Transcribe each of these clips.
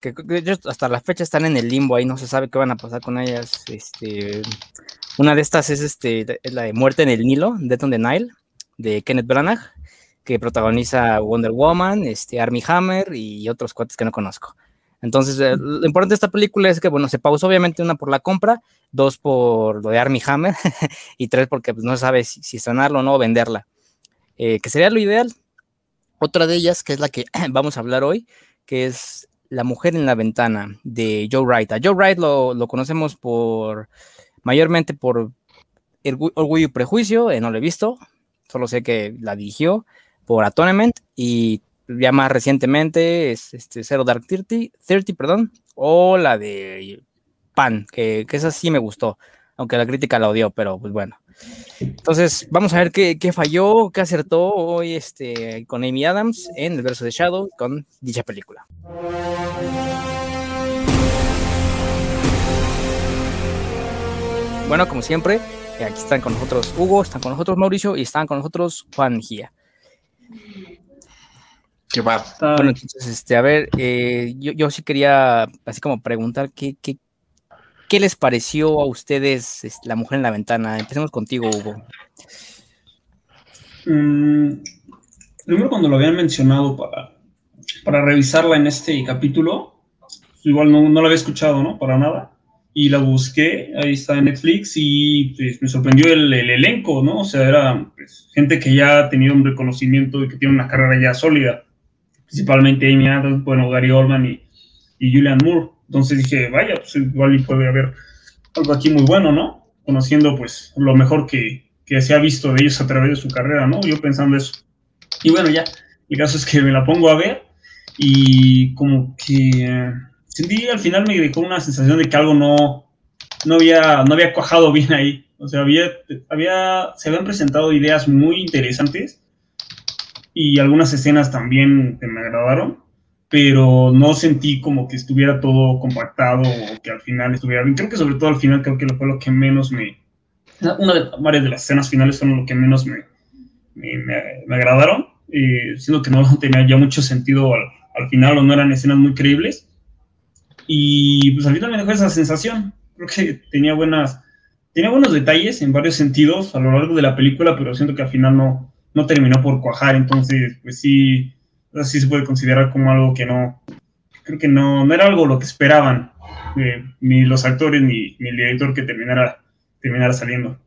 que hasta la fecha están en el limbo ahí, no se sabe qué van a pasar con ellas. Este, una de estas es este, la de Muerte en el Nilo, Death on the Nile, de Kenneth Branagh, que protagoniza Wonder Woman, este, Armie Hammer y otros cuates que no conozco. Entonces, eh, lo importante de esta película es que, bueno, se pausó obviamente una por la compra, dos por lo de Armie Hammer y tres porque pues, no se sabe si, si estrenarlo o no o venderla, eh, que sería lo ideal. Otra de ellas, que es la que vamos a hablar hoy, que es La mujer en la ventana de Joe Wright. A Joe Wright lo, conocemos por mayormente por Orgullo y Prejuicio, eh, no lo he visto, solo sé que la dirigió por Atonement y ya más recientemente es este Zero Dark Thirty, 30 perdón, o la de Pan, que, que, esa sí me gustó, aunque la crítica la odió, pero pues bueno. Entonces, vamos a ver qué, qué falló, qué acertó hoy este, con Amy Adams en el verso de Shadow con dicha película. Bueno, como siempre, aquí están con nosotros Hugo, están con nosotros Mauricio y están con nosotros Juan Gia. ¿Qué va? Bueno, entonces, este, a ver, eh, yo, yo, sí quería así como preguntar qué, qué, qué les pareció a ustedes La Mujer en la Ventana. Empecemos contigo, Hugo. Mm, cuando lo habían mencionado para, para revisarla en este capítulo, igual no, no lo había escuchado, ¿no? Para nada y la busqué, ahí está en Netflix y pues, me sorprendió el, el, elenco, ¿no? O sea, era pues, gente que ya ha tenido un reconocimiento y que tiene una carrera ya sólida, principalmente Amy Adams, bueno, Gary Oldman y, y Julian Moore. Entonces dije, vaya, pues igual puede haber algo aquí muy bueno, ¿no? Conociendo pues lo mejor que, que se ha visto de ellos a través de su carrera, ¿no? Yo pensando eso. Y bueno, ya, el caso es que me la pongo a ver y como que sentí al final me dejó una sensación de que algo no, no, había, no había cuajado bien ahí. O sea, había, había, se habían presentado ideas muy interesantes y algunas escenas también me agradaron, pero no sentí como que estuviera todo compactado o que al final estuviera bien. Creo que sobre todo al final creo que fue lo que menos me... Una de, varias de las escenas finales fueron lo que menos me, me, me, agradaron, eh, siendo que no tenía ya mucho sentido al, al final o no eran escenas muy creíbles y pues al final me dejó esa sensación. Creo que tenía buenas, tenía buenos detalles en varios sentidos a lo largo de la película, pero siento que al final no, no terminó por cuajar. Entonces, pues sí, así se puede considerar como algo que no, creo que no, no era algo lo que esperaban eh, ni los actores ni, ni, el director que terminara, terminara saliendo.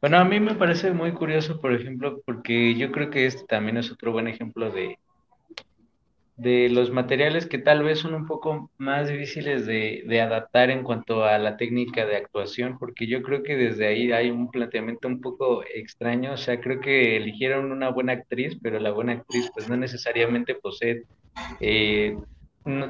Bueno, a mí me parece muy curioso, por ejemplo, porque yo creo que este también es otro buen ejemplo de, de los materiales que tal vez son un poco más difíciles de, de, adaptar en cuanto a la técnica de actuación, porque yo creo que desde ahí hay un planteamiento un poco extraño, o sea, creo que eligieron una buena actriz, pero la buena actriz pues no necesariamente posee, eh,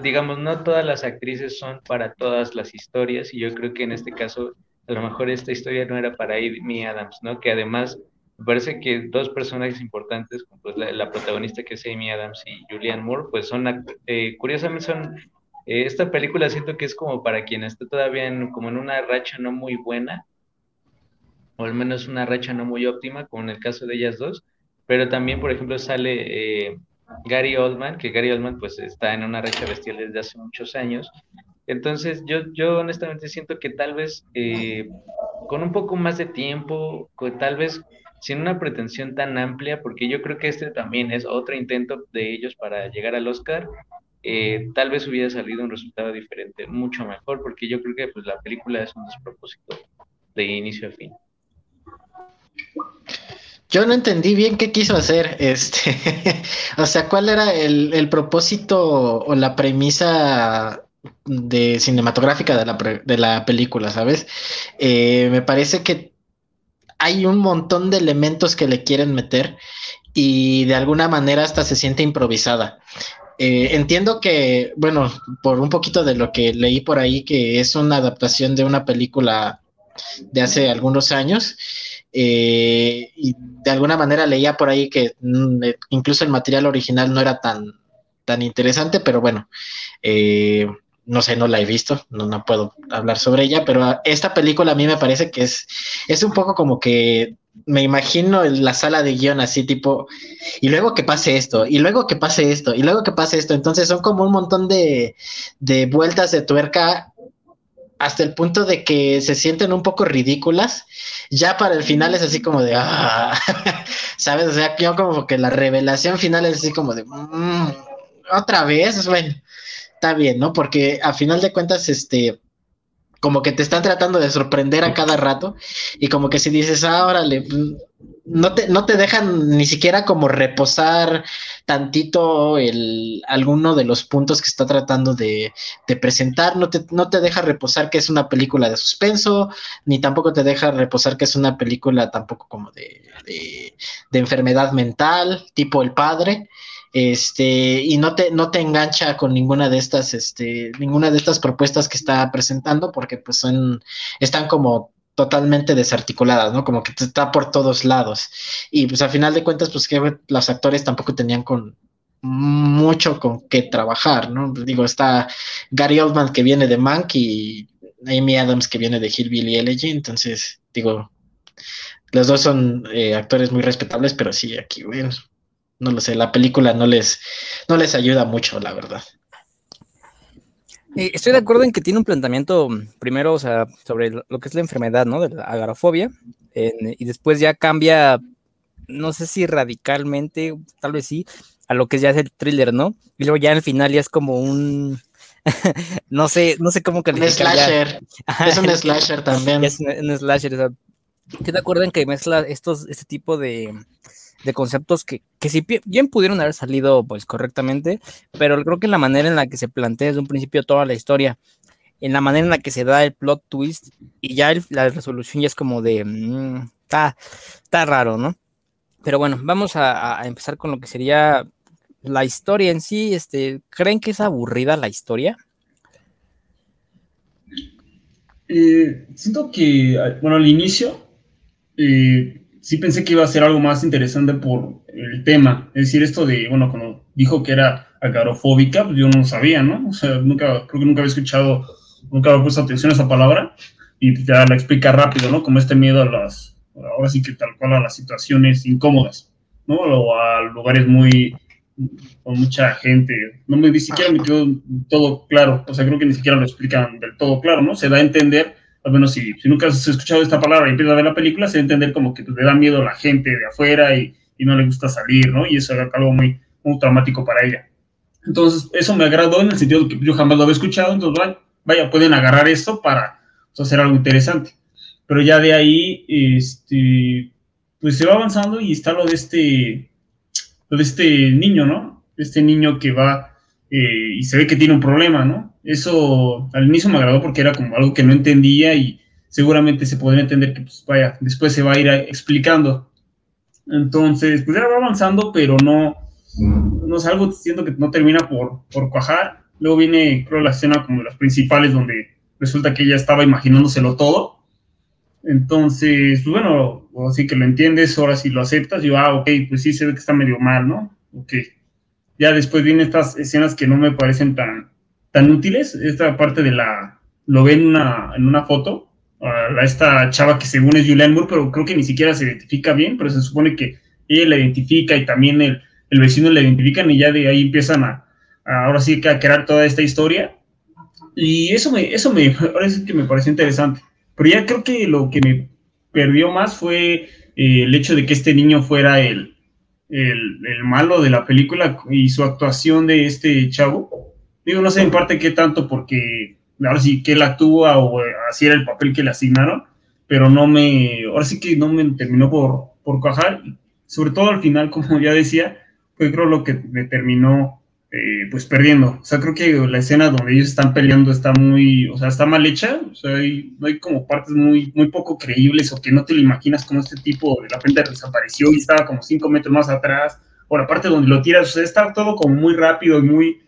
digamos, no todas las actrices son para todas las historias, y yo creo que en este caso a lo mejor esta historia no era para Amy Adams, ¿no? Que además me parece que dos personajes importantes, pues la, la, protagonista que es Amy Adams y Julianne Moore, pues son, eh, curiosamente son, eh, esta película siento que es como para quien está todavía en, como en una racha no muy buena, o al menos una racha no muy óptima, como en el caso de ellas dos, pero también, por ejemplo, sale eh, Gary Oldman, que Gary Oldman pues está en una racha bestial desde hace muchos años, entonces yo, yo honestamente siento que tal vez eh, con un poco más de tiempo, tal vez sin una pretensión tan amplia, porque yo creo que este también es otro intento de ellos para llegar al Oscar, eh, tal vez hubiera salido un resultado diferente, mucho mejor, porque yo creo que pues, la película es un despropósito de inicio a fin. Yo no entendí bien qué quiso hacer, este, o sea, cuál era el, el propósito o la premisa de cinematográfica de la, de la película, ¿sabes? Eh, me parece que hay un montón de elementos que le quieren meter y de alguna manera hasta se siente improvisada. Eh, entiendo que, bueno, por un poquito de lo que leí por ahí, que es una adaptación de una película de hace algunos años, eh, y de alguna manera leía por ahí que mm, incluso el material original no era tan, tan interesante, pero bueno, eh, no sé, no la he visto, no, no puedo hablar sobre ella, pero esta película a mí me parece que es, es un poco como que me imagino en la sala de guion así tipo, y luego que pase esto, y luego que pase esto, y luego que pase esto. Entonces son como un montón de, de vueltas de tuerca hasta el punto de que se sienten un poco ridículas. Ya para el final es así como de, ah, ¿sabes? O sea, yo como que la revelación final es así como de, mm, otra vez, bueno, está bien, ¿no? Porque a final de cuentas, este, como que te están tratando de sorprender a cada rato y como que si dices, ah, órale, mm, no te, no te dejan ni siquiera como reposar tantito el, alguno de los puntos que está tratando de, presentar, no te, no te deja reposar que es una película de suspenso, ni tampoco te deja reposar que es una película tampoco como de, de enfermedad mental, tipo El Padre este, y no te, no te engancha con ninguna de estas, este, ninguna de estas propuestas que está presentando, porque pues son, están como totalmente desarticuladas, ¿no? Como que está por todos lados. Y pues a final de cuentas, pues que los actores tampoco tenían con mucho con qué trabajar, ¿no? Digo, está Gary Oldman que viene de Mank y Amy Adams que viene de Hillbilly Elegy, entonces, digo, los dos son eh, actores muy respetables, pero sí, aquí, bueno, no lo sé, la película no les, no les ayuda mucho, la verdad. Eh, estoy de acuerdo en que tiene un planteamiento, primero, o sea, sobre lo que es la enfermedad, ¿no? De la agarofobia, y después ya cambia, no sé si radicalmente, tal vez sí, a lo que ya es el thriller, ¿no? Y luego ya al final ya es como un, no sé, no sé cómo calificar. Un slasher. es un slasher también. Es un, slasher, o sea, ¿te de acuerdo en que mezcla estos, este tipo de, de conceptos que, que si bien pudieron haber salido pues correctamente, pero creo que la manera en la que se plantea desde un principio toda la historia, en la manera en la que se da el plot twist y ya la resolución ya es como de, mm, está, raro, ¿no? Pero bueno, vamos a, empezar con lo que sería la historia en sí. Este, ¿Creen que es aburrida la historia? Eh, siento que, bueno, al inicio, eh, sí pensé que iba a ser algo más interesante por el tema. Es decir, esto de, bueno, cuando dijo que era agarofóbica, pues yo no sabía, ¿no? O sea, nunca, creo que nunca había escuchado, nunca había puesto atención a esa palabra y ya la explica rápido, ¿no? Como este miedo a las, ahora sí que tal cual a las situaciones incómodas, ¿no? O a lugares muy, con mucha gente. No me ni siquiera me quedó todo claro, o sea, creo que ni siquiera lo explican del todo claro, ¿no? Se da a entender al menos si, nunca has escuchado esta palabra y empiezas a ver la película, se va a entender como que le da miedo a la gente de afuera y, no le gusta salir, ¿no? Y eso era algo muy, muy traumático para ella. Entonces, eso me agradó en el sentido de que yo jamás lo había escuchado, entonces, vaya, pueden agarrar esto para pues, hacer algo interesante. Pero ya de ahí, este, pues se va avanzando y está lo de este, lo de este niño, ¿no? Este niño que va eh, y se ve que tiene un problema, ¿no? Eso al inicio me agradó porque era como algo que no entendía y seguramente se podría entender que, pues vaya, después se va a ir explicando. Entonces, pues era avanzando, pero no, no es algo, siento que no termina por, por cuajar. Luego viene, creo, la escena como de las principales donde resulta que ella estaba imaginándoselo todo. Entonces, pues bueno, así que lo entiendes, ahora sí lo aceptas, y ah, ok, pues sí se ve que está medio mal, ¿no? Ok. Ya después vienen estas escenas que no me parecen tan, tan útiles. Esta parte de la, lo ven en una, en una foto, a esta chava que según es Julianne Moore, pero creo que ni siquiera se identifica bien, pero se supone que ella la identifica y también el, el vecino la identifican y ya de ahí empiezan a, ahora sí que a crear toda esta historia. Y eso me, eso me, ahora sí que me pareció interesante. Pero ya creo que lo que me perdió más fue eh, el hecho de que este niño fuera el, el, el, malo de la película y su actuación de este chavo. Digo, no sé en parte qué tanto porque ahora sí que él actúa o así era el papel que le asignaron, pero no me, ahora sí que no me terminó por, por cuajar, sobre todo al final, como ya decía, fue creo lo que me terminó eh, pues perdiendo. O sea, creo que la escena donde ellos están peleando está muy, o sea, está mal hecha, o sea, hay, hay como partes muy, muy poco creíbles o que no te lo imaginas como este tipo de repente desapareció y estaba como cinco metros más atrás, o la parte donde lo tiras, o sea, está todo como muy rápido y muy,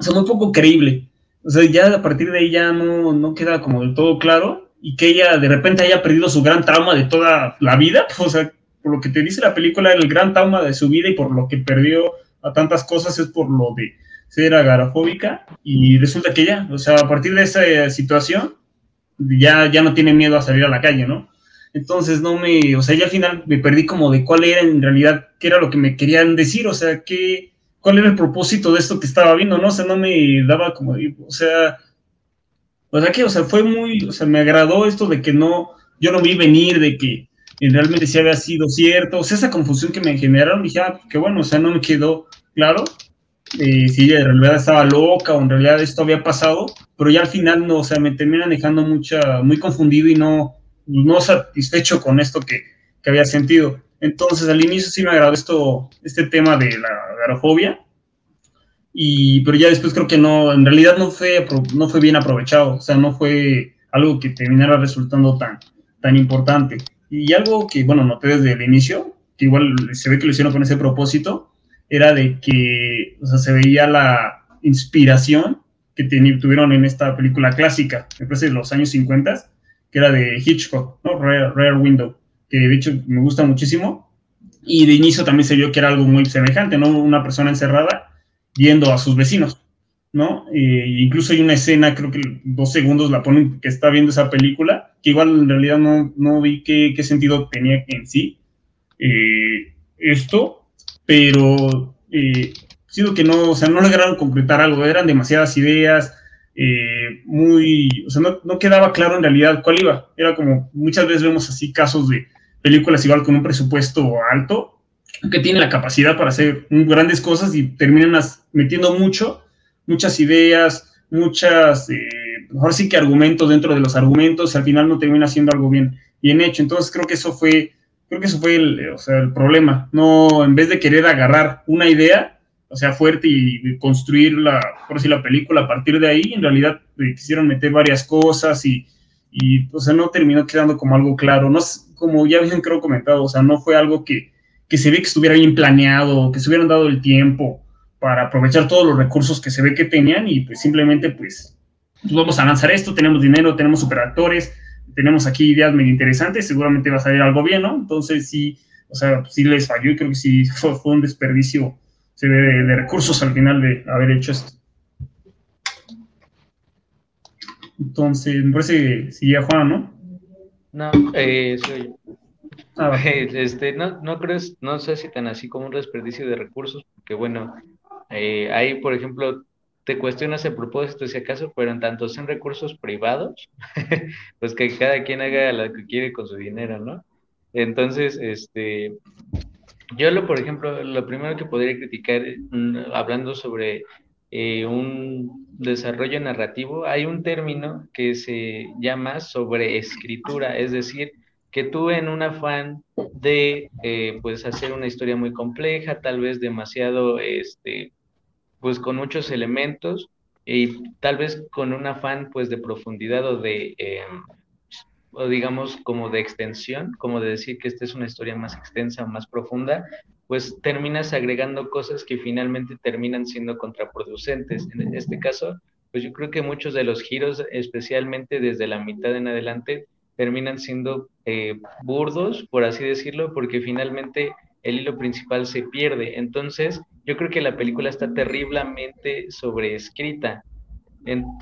o sea, muy poco creíble. O sea, ya a partir de ahí ya no, no queda como del todo claro y que ella de repente haya perdido su gran trauma de toda la vida, o sea, por lo que te dice la película, el gran trauma de su vida y por lo que perdió a tantas cosas es por lo de ser agarofóbica y resulta que ya, o sea, a partir de esa situación ya, ya no tiene miedo a salir a la calle, ¿no? Entonces no me, o sea, ya al final me perdí como de cuál era en realidad, qué era lo que me querían decir, o sea, qué, cuál era el propósito de esto que estaba viendo, ¿no? O sea, no me daba como, o sea, o sea que, o sea, fue muy, o sea, me agradó esto de que no, yo no vi venir, de que realmente sí había sido cierto, o sea, esa confusión que me generaron, dije, ah, que bueno, o sea, no me quedó claro eh, si en realidad estaba loca o en realidad esto había pasado, pero ya al final no, o sea, me terminan dejando mucha, muy confundido y no, no satisfecho con esto que, que había sentido. Entonces, al inicio sí me agradó esto, este tema de la garofobia, y, pero ya después creo que no, en realidad no fue, no fue bien aprovechado, o sea, no fue algo que terminara resultando tan, tan importante. Y algo que, bueno, noté desde el inicio, que igual se ve que lo hicieron con ese propósito, era de que, o sea, se veía la inspiración que tuvieron en esta película clásica, me parece de los años 50, que era de Hitchcock, ¿no? Rare Window que de hecho me gusta muchísimo. Y de inicio también se vio que era algo muy semejante, ¿no? Una persona encerrada viendo a sus vecinos, ¿no? Eh, incluso hay una escena, creo que dos segundos la ponen, que está viendo esa película, que igual en realidad no, no vi qué, qué, sentido tenía en sí eh, esto, pero eh, sido que no, o sea, no lograron concretar algo, eran demasiadas ideas, eh, muy, o sea, no, no, quedaba claro en realidad cuál iba. Era como, muchas veces vemos así casos de películas igual con un presupuesto alto, que tiene la capacidad para hacer grandes cosas y terminan metiendo mucho, muchas ideas, muchas, eh, ahora sí que argumentos dentro de los argumentos, y al final no termina siendo algo bien, bien hecho. Entonces creo que eso fue, creo que eso fue el, o sea, el problema. No, en vez de querer agarrar una idea, o sea, fuerte y construir la, por decir, la película a partir de ahí, en realidad eh, quisieron meter varias cosas y, y, o sea, no terminó quedando como algo claro. No, como ya habían creo comentado, o sea, no fue algo que, que se ve que estuviera bien planeado, que se hubieran dado el tiempo para aprovechar todos los recursos que se ve que tenían y pues simplemente pues, pues vamos a lanzar esto, tenemos dinero, tenemos superactores, tenemos aquí ideas medio interesantes, seguramente va a salir algo bien, ¿no? Entonces sí, o sea, sí les falló y creo que sí fue, fue un desperdicio de, de, recursos al final de haber hecho esto. Entonces, me parece que sigue Juan, ¿no? No, eh, soy ah, este, no, no creo, no sé si tan así como un desperdicio de recursos, porque bueno, eh, ahí, por ejemplo, te cuestionas el propósito si acaso, pero en tanto sean recursos privados, pues que cada quien haga lo que quiere con su dinero, ¿no? Entonces, este, yo, lo, por ejemplo, lo primero que podría criticar, mm, hablando sobre eh, un desarrollo narrativo, hay un término que se llama sobreescritura, es decir, que tú en un afán de eh, pues hacer una historia muy compleja, tal vez demasiado, este, pues con muchos elementos y tal vez con un afán pues de profundidad o de em, o digamos como de extensión, como de decir que esta es una historia más extensa, más profunda, pues terminas agregando cosas que finalmente terminan siendo contraproducentes. En este caso, pues yo creo que muchos de los giros, especialmente desde la mitad en adelante, terminan siendo eh, burdos, por así decirlo, porque finalmente el hilo principal se pierde. Entonces, yo creo que la película está terriblemente sobreescrita.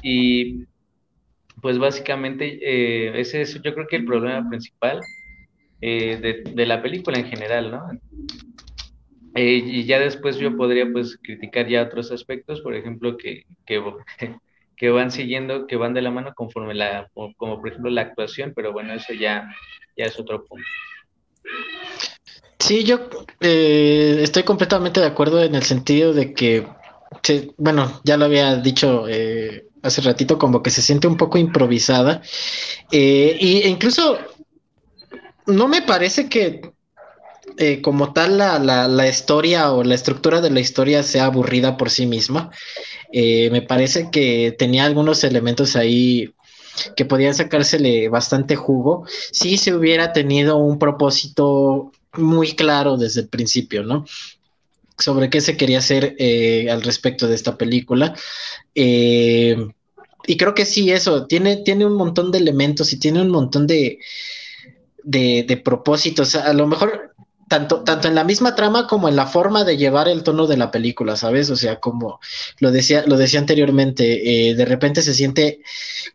y pues básicamente eh, ese es yo creo que el problema principal eh, de, la película en general, ¿no? Eh, y ya después yo podría pues criticar ya otros aspectos, por ejemplo, que, que, van siguiendo, que van de la mano conforme la, como por ejemplo la actuación, pero bueno, eso ya, ya es otro punto. Sí, yo estoy completamente de acuerdo en el sentido de que, bueno, ya lo había dicho eh, hace ratito, como que se siente un poco improvisada. Eh, e incluso no me parece que eh, como tal la, la, historia o la estructura de la historia sea aburrida por sí misma. Eh, me parece que tenía algunos elementos ahí que podían sacársele bastante jugo si se hubiera tenido un propósito muy claro desde el principio, ¿no? sobre qué se quería hacer eh, al respecto de esta película. Y creo que sí, eso, tiene, tiene un montón de elementos y tiene un montón de, de, propósitos. A lo mejor, tanto, tanto en la misma trama como en la forma de llevar el tono de la película, ¿sabes? O sea, como lo decía, lo decía anteriormente, eh, de repente se siente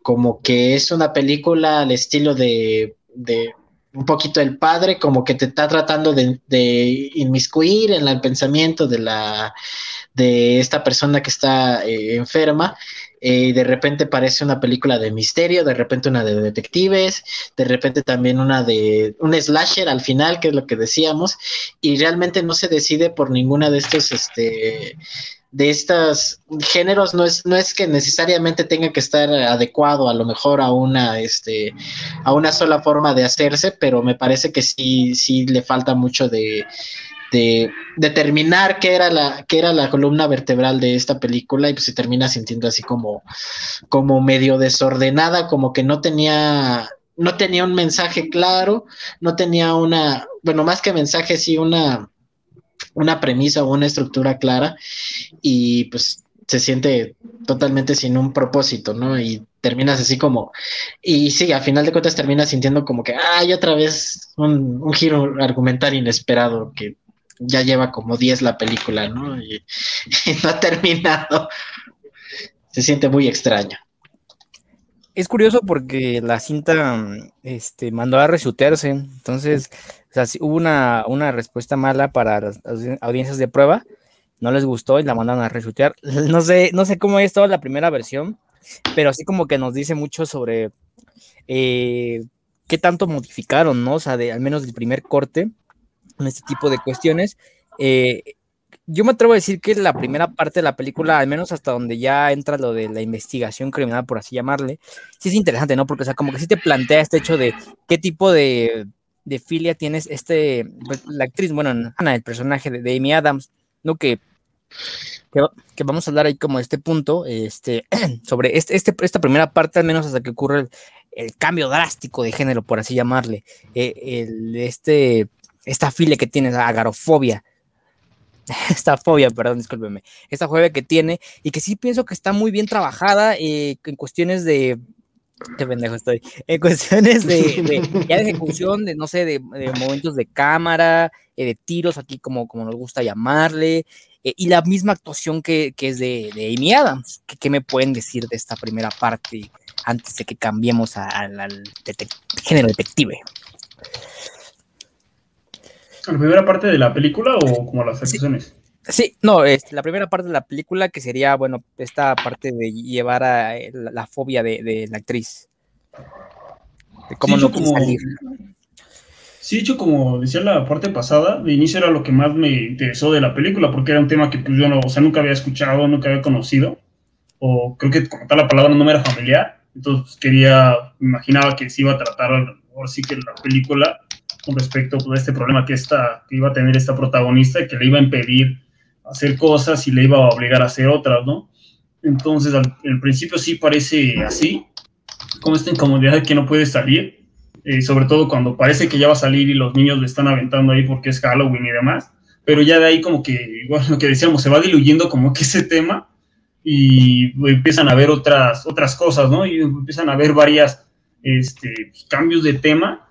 como que es una película al estilo de, de un poquito el padre como que te está tratando de, de inmiscuir en el pensamiento de la de esta persona que está eh, enferma y de repente parece una película de misterio, de repente una de detectives, de repente también una de un slasher al final, que es lo que decíamos, y realmente no se decide por ninguna de estos este de estos géneros. No es, no es que necesariamente tenga que estar adecuado a lo mejor a una, este, a una sola forma de hacerse, pero me parece que sí, sí le falta mucho de, de determinar qué era la, qué era la columna vertebral de esta película y pues se termina sintiendo así como, como medio desordenada, como que no tenía, no tenía un mensaje claro, no tenía una, bueno, más que mensaje, sí, una una premisa o una estructura clara y pues se siente totalmente sin un propósito, ¿no? Y terminas así como, y sí, a final de cuentas terminas sintiendo como que, ay, otra vez un, giro argumental inesperado que ya lleva como 10 la película, ¿no? Y, no ha terminado. Se siente muy extraño. Es curioso porque la cinta este, mandó a resutearse, entonces o sea, hubo una, una, respuesta mala para las audiencias de prueba, no les gustó y la mandaron a resultar. No sé, no sé cómo es toda la primera versión, pero así como que nos dice mucho sobre eh, qué tanto modificaron, ¿no? O sea, de, al menos del primer corte en este tipo de cuestiones. Eh, yo me atrevo a decir que la primera parte de la película, al menos hasta donde ya entra lo de la investigación criminal, por así llamarle, sí es interesante, ¿no? Porque, o sea, como que sí te plantea este hecho de qué tipo de de filia tienes este, pues, la actriz, bueno, Ana, el personaje de, Amy Adams, ¿no? Que, que, vamos a hablar ahí como de este punto, este, sobre este, este, esta primera parte, al menos hasta que ocurre el, cambio drástico de género, por así llamarle, eh, el, este, esta filia que tienes, agarofobia, esta fobia, perdón, discúlpeme, esta fobia que tiene y que sí pienso que está muy bien trabajada eh, en cuestiones de Qué pendejo estoy. En cuestiones de, ya de ejecución, de no sé, de, momentos de cámara, eh, de tiros, aquí como, como nos gusta llamarle, eh, y la misma actuación que, es de, Amy Adams. ¿Qué, me pueden decir de esta primera parte antes de que cambiemos al género detective? ¿La primera parte de la película o como las actuaciones? Sí, no, es la primera parte de la película que sería, bueno, esta parte de llevar a eh, la, fobia de, la actriz. De cómo no como, salir. Sí, hecho, como decía la parte pasada, de inicio era lo que más me interesó de la película, porque era un tema que pues, yo no, o sea, nunca había escuchado, nunca había conocido, o creo que como tal la palabra no me era familiar, entonces pues, quería, imaginaba que se iba a tratar, ahora sí que la película, con respecto a este problema que, esta, que iba a tener esta protagonista que le iba a impedir hacer cosas y le iba a obligar a hacer otras, ¿no? Entonces, al, principio sí parece así, como esta incomodidad de que no puede salir, eh, sobre todo cuando parece que ya va a salir y los niños le están aventando ahí porque es Halloween y demás, pero ya de ahí como que, igual lo que decíamos, se va diluyendo como que ese tema y empiezan a ver otras, otras cosas, ¿no? Y empiezan a ver varias este, cambios de tema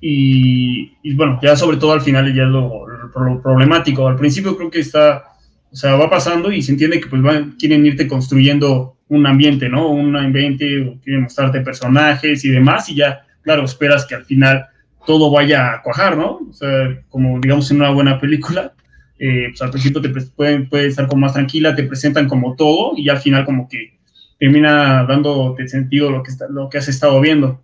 y, bueno, ya sobre todo al final ya es lo, lo, problemático. Al principio creo que está o sea, va pasando y se entiende que pues van, quieren irte construyendo un ambiente, ¿no? Un ambiente, o quieren mostrarte personajes y demás, y ya, claro, esperas que al final todo vaya a cuajar, ¿no? O sea, como digamos en una buena película, eh, pues al principio te pueden, puede estar como más tranquila, te presentan como todo, y al final como que termina dándote sentido lo que, está, lo que has estado viendo.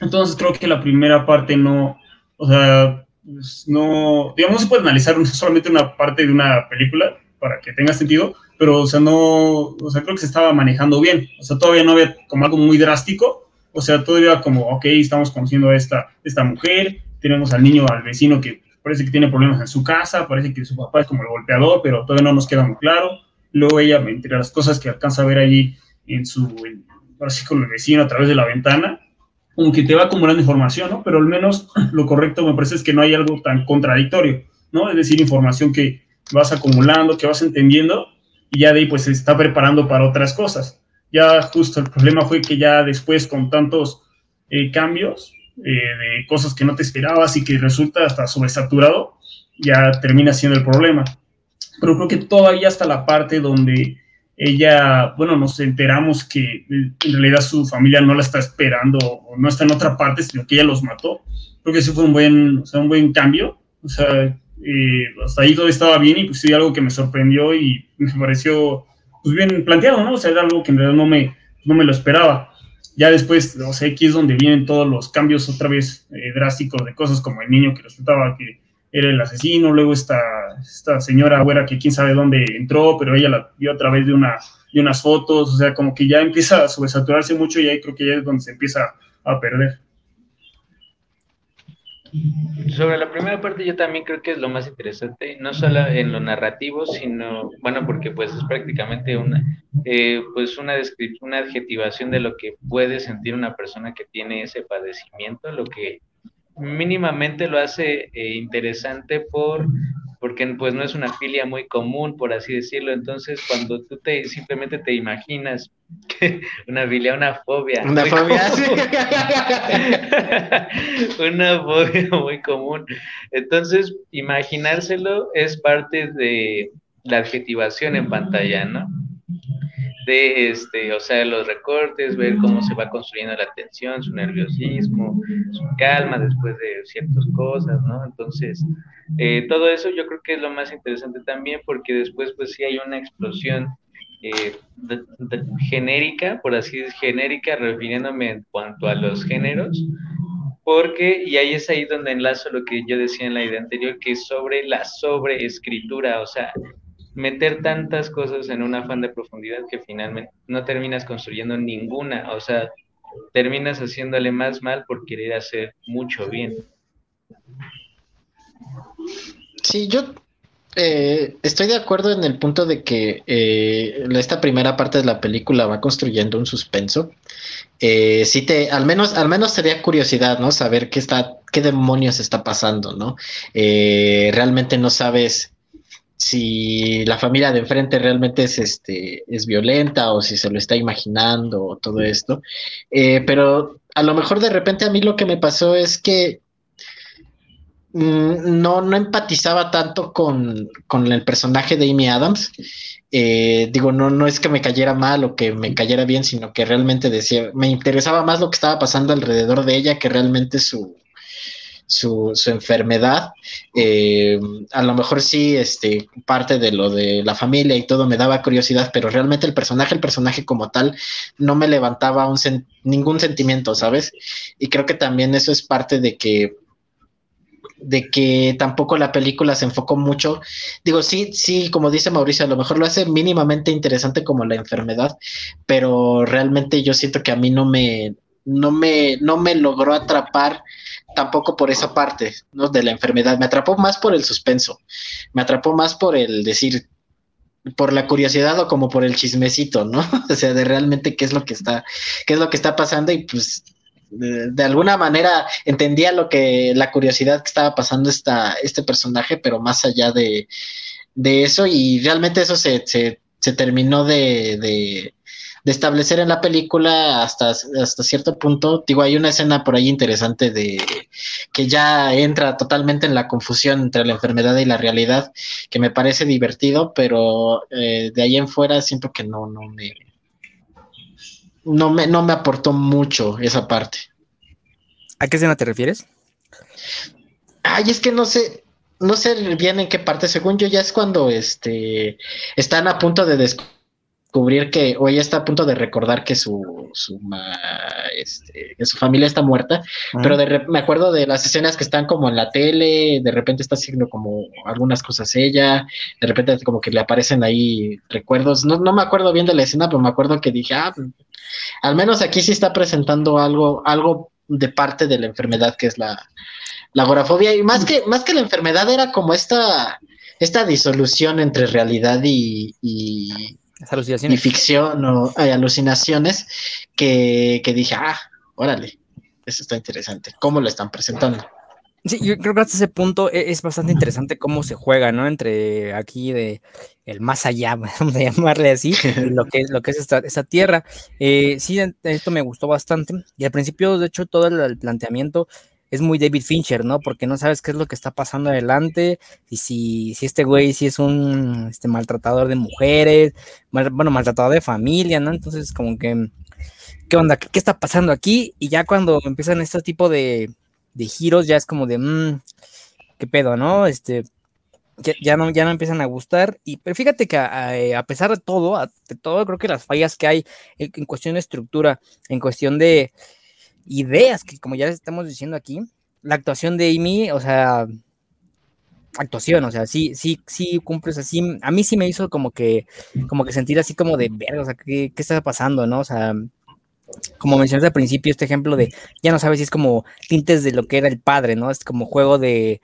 Entonces creo que la primera parte no, o sea, pues no, digamos, se puede analizar solamente una parte de una película, para que tenga sentido, pero, o sea, no, o sea, creo que se estaba manejando bien, o sea, todavía no había como algo muy drástico, o sea, todavía como, ok, estamos conociendo a esta, esta mujer, tenemos al niño, al vecino que parece que tiene problemas en su casa, parece que su papá es como el golpeador, pero todavía no nos queda muy claro, luego ella, entre las cosas que alcanza a ver allí en su, en, el vecino a través de la ventana, como que te va acumulando información, ¿no? Pero al menos lo correcto me parece es que no hay algo tan contradictorio, ¿no? Es decir, información que vas acumulando, que vas entendiendo y ya de ahí pues se está preparando para otras cosas. Ya justo el problema fue que ya después con tantos eh, cambios eh, de cosas que no te esperabas y que resulta hasta sobresaturado, ya termina siendo el problema. Pero creo que todavía hasta la parte donde ella, bueno, nos enteramos que en realidad su familia no la está esperando o no está en otra parte, sino que ella los mató. Creo que ese fue un buen, o sea, un buen cambio. O sea, eh, hasta ahí todo estaba bien y pues sí, algo que me sorprendió y me pareció pues bien planteado, ¿no? O sea, era algo que en realidad no me, no me lo esperaba. Ya después, o sea, aquí es donde vienen todos los cambios otra vez eh, drásticos de cosas como el niño que resultaba que era el asesino, luego esta, esta señora güera que quién sabe dónde entró, pero ella la vio a través de, una, de unas fotos, o sea, como que ya empieza a sobresaturarse mucho y ahí creo que ya es donde se empieza a perder. Sobre la primera parte yo también creo que es lo más interesante, no solo en lo narrativo, sino, bueno, porque pues es prácticamente una, eh, pues una, una adjetivación de lo que puede sentir una persona que tiene ese padecimiento, lo que mínimamente lo hace eh, interesante por porque pues no es una filia muy común, por así decirlo. Entonces, cuando tú te simplemente te imaginas que una filia, una fobia. Una fobia. una fobia muy común. Entonces, imaginárselo es parte de la adjetivación en pantalla, ¿no? De, este, o sea, los recortes, ver cómo se va construyendo la tensión, su nerviosismo, su calma después de ciertas cosas, ¿no? Entonces, eh, todo eso yo creo que es lo más interesante también porque después pues sí hay una explosión eh, genérica, por así decir, genérica, refiriéndome en cuanto a los géneros, porque, y ahí es ahí donde enlazo lo que yo decía en la idea anterior, que sobre la sobreescritura, o sea, meter tantas cosas en un afán de profundidad que finalmente no terminas construyendo ninguna, o sea, terminas haciéndole más mal por querer hacer mucho bien. Sí, yo eh, estoy de acuerdo en el punto de que eh, esta primera parte de la película va construyendo un suspenso. Eh, sí te, al menos, al menos sería curiosidad, ¿no? Saber qué está, qué demonios está pasando, ¿no? realmente no sabes si la familia de enfrente realmente es, este, es violenta o si se lo está imaginando o todo esto. Eh, pero a lo mejor de repente a mí lo que me pasó es que mm, no, no empatizaba tanto con, el personaje de Amy Adams. Eh, digo, no, no es que me cayera mal o que me cayera bien, sino que realmente decía, me interesaba más lo que estaba pasando alrededor de ella que realmente su, su, enfermedad. Eh, a lo mejor sí, este, parte de lo de la familia y todo me daba curiosidad, pero realmente el personaje, el personaje como tal, no me levantaba un ningún sentimiento, ¿sabes? Y creo que también eso es parte de que de que tampoco la película se enfocó mucho. Digo, sí, sí, como dice Mauricio, a lo mejor lo hace mínimamente interesante como la enfermedad, pero realmente yo siento que a mí no me, no me, no me logró atrapar tampoco por esa parte, ¿no? De la enfermedad. Me atrapó más por el suspenso. Me atrapó más por el decir, por la curiosidad o como por el chismecito, ¿no? o sea, de realmente qué es lo que está, qué es lo que está pasando y pues de, alguna manera entendía lo que la curiosidad que estaba pasando esta, este personaje, pero más allá de, de eso y realmente eso se, se, se terminó de, de establecer en la película hasta, hasta cierto punto. Digo, hay una escena por ahí interesante de que ya entra totalmente en la confusión entre la enfermedad y la realidad, que me parece divertido, pero eh, de ahí en fuera siento que no, no me, no me, no me aportó mucho esa parte. ¿A qué escena te refieres? Ay, es que no sé, no sé bien en qué parte. Según yo, ya es cuando este están a punto de descubrir descubrir que, o ella está a punto de recordar que su, su, este, que su familia está muerta, pero de, me acuerdo de las escenas que están como en la tele, de repente está haciendo como algunas cosas ella, de repente como que le aparecen ahí recuerdos, no, no me acuerdo bien de la escena, pero me acuerdo que dije, ah, pues, al menos aquí sí está presentando algo, algo de parte de la enfermedad que es la, la agorafobia, y más que, más que la enfermedad era como esta, esta disolución entre realidad y, y ficción o hay alucinaciones que, dije, ah, órale, eso está interesante. ¿Cómo lo están presentando? Sí, yo creo que hasta ese punto e, es bastante interesante cómo se juega, ¿no? Entre aquí de el más allá, vamos a llamarle así, lo que, lo que es esta, tierra. Eh, sí, esto me gustó bastante. Y al principio, de hecho, todo el planteamiento es muy David Fincher, ¿no? Porque no sabes qué es lo que está pasando adelante, y si, si este güey si es un este, maltratador de mujeres, bueno, maltratador de familia, ¿no? Entonces, como que, ¿qué onda? ¿Qué, está pasando aquí? Y ya cuando empiezan este tipo de, de giros, ya es como de, mmm, ¿qué pedo, no? Este, ya, no, ya no empiezan a gustar. Y, pero fíjate que a, pesar de todo, de todo, creo que las fallas que hay en, cuestión de estructura, en cuestión de ideas, que como ya les estamos diciendo aquí, la actuación de Amy, o sea, actuación, o sea, sí, sí, sí cumples así. A mí sí me hizo como que, como que sentir así como de verga, o sea, ¿qué, qué está pasando, no? O sea, como mencionaste al principio, este ejemplo de ya no sabes si es como tintes de lo que era el padre, ¿no? Es como juego de,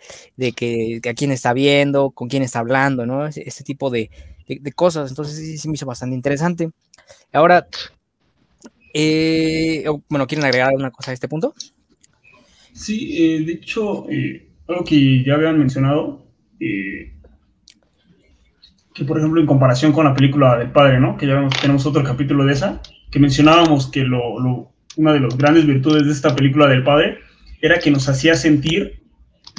que, a quién está viendo, con quién está hablando, ¿no? Ese, tipo de, cosas. Entonces sí, sí me hizo bastante interesante. Ahora, eh, bueno, ¿quieren agregar alguna cosa a este punto? Sí, eh, de hecho, eh, algo que ya habían mencionado, que por ejemplo en comparación con la película del padre, ¿no? Que ya tenemos otro capítulo de esa, que mencionábamos que lo, una de las grandes virtudes de esta película del padre era que nos hacía sentir,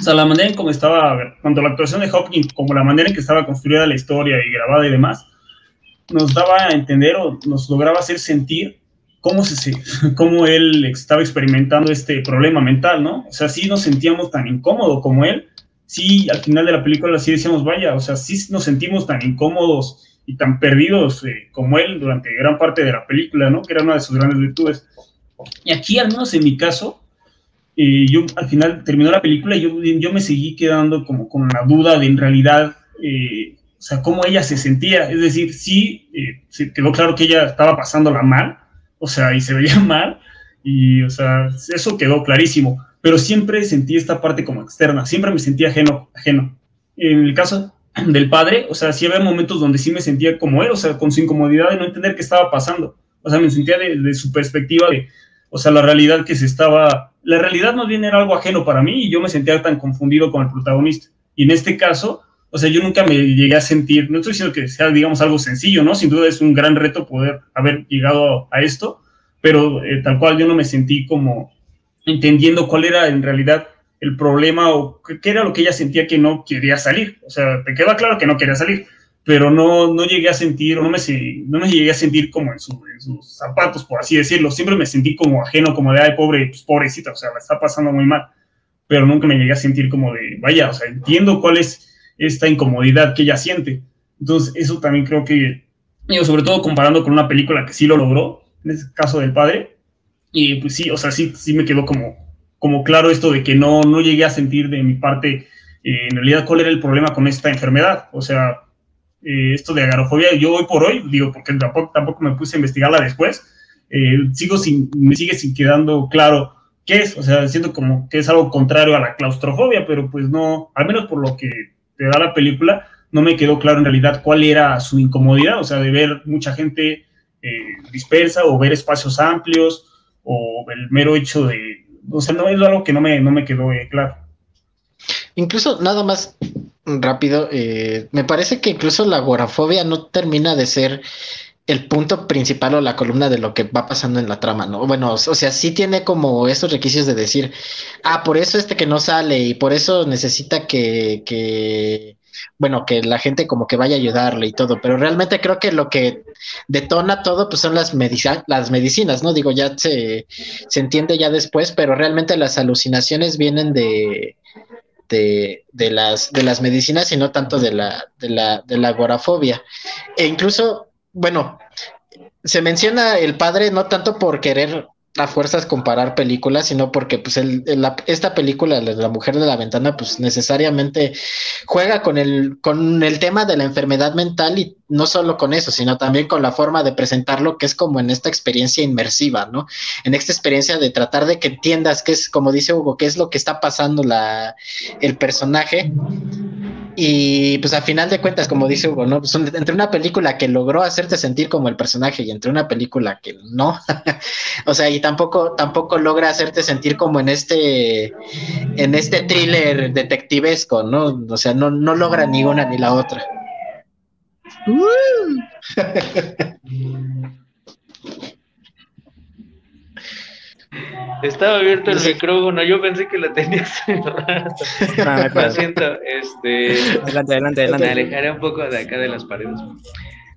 o sea, la manera en cómo estaba, tanto la actuación de Hopkins como la manera en que estaba construida la historia y grabada y demás, nos daba a entender o nos lograba hacer sentir cómo, se, cómo él estaba experimentando este problema mental, ¿no? O sea, sí nos sentíamos tan incómodos como él, sí al final de la película sí decíamos, vaya, o sea, sí nos sentimos tan incómodos y tan perdidos eh, como él durante gran parte de la película, ¿no? Que era una de sus grandes virtudes. Y aquí, al menos en mi caso, eh, yo al final terminó la película y yo, yo me seguí quedando como con la duda de en realidad, eh, o sea, cómo ella se sentía. Es decir, sí, se quedó claro que ella estaba pasándola mal, o sea, y se veía mal, y, o sea, eso quedó clarísimo. Pero siempre sentí esta parte como externa, siempre me sentía ajeno. ajeno. En el caso del padre, o sea, sí había momentos donde sí me sentía como él, o sea, con su incomodidad de no entender qué estaba pasando. O sea, me sentía de, su perspectiva de, o sea, la realidad que se estaba, la realidad más bien era algo ajeno para mí y yo me sentía tan confundido con el protagonista. Y en este caso, o sea, yo nunca me llegué a sentir, no estoy diciendo que sea, digamos, algo sencillo, ¿no? Sin duda es un gran reto poder haber llegado a esto, pero eh, tal cual yo no me sentí como entendiendo cuál era en realidad el problema o qué era lo que ella sentía que no quería salir. O sea, te queda claro que no quería salir, pero no, no llegué a sentir, o no me, no me llegué a sentir como en, sus zapatos, por así decirlo. Siempre me sentí como ajeno, como de, ay, pobre, pues, pobrecita, o sea, la está pasando muy mal. Pero nunca me llegué a sentir como de, vaya, o sea, entiendo cuál es esta incomodidad que ella siente. Entonces, eso también creo que, digo, sobre todo comparando con una película que sí lo logró, en este caso del padre, y pues sí, o sea, sí, sí me quedó como, como claro esto de que no, no llegué a sentir de mi parte eh, en realidad cuál era el problema con esta enfermedad. O sea, eh, esto de agarofobia, yo hoy por hoy, digo, porque tampoco, tampoco me puse a investigarla después, eh, sigo sin, me sigue sin quedando claro qué es, o sea, siento como que es algo contrario a la claustrofobia, pero pues no, al menos por lo que te da la película, no me quedó claro en realidad cuál era su incomodidad, o sea, de ver mucha gente dispersa o ver espacios amplios o el mero hecho de o sea, no es algo que no me, no me quedó eh, claro. Incluso nada más rápido, eh, me parece que incluso la agorafobia no termina de ser el punto principal o la columna de lo que va pasando en la trama, ¿no? Bueno, o sea, sí tiene como esos requisitos de decir, ah, por eso este que no sale y por eso necesita que, que bueno, que la gente como que vaya a ayudarle y todo, pero realmente creo que lo que detona todo pues son las, las medicinas, ¿no? Digo, ya se, se entiende ya después, pero realmente las alucinaciones vienen de, de, de, las, de las medicinas y no tanto de la, de la, de la agorafobia. E incluso, bueno, se menciona el padre no tanto por querer a fuerzas comparar películas, sino porque pues el, esta película, La Mujer de la Ventana, pues necesariamente juega con el, con el tema de la enfermedad mental y no solo con eso, sino también con la forma de presentarlo, que es como en esta experiencia inmersiva, ¿no? En esta experiencia de tratar de que entiendas qué es, como dice Hugo, qué es lo que está pasando la, el personaje y pues a final de cuentas, como dice Hugo, ¿no? Pues entre una película que logró hacerte sentir como el personaje y entre una película que no, o sea, y tampoco, tampoco logra hacerte sentir como en este, en este thriller detectivesco, ¿no? O sea, no, no logra ni una ni la otra. Estaba abierto el micrófono, yo pensé que lo tenías cerrado. Ah, lo siento, este. Adelante, adelante, adelante. Me alejaré un poco de acá de las paredes.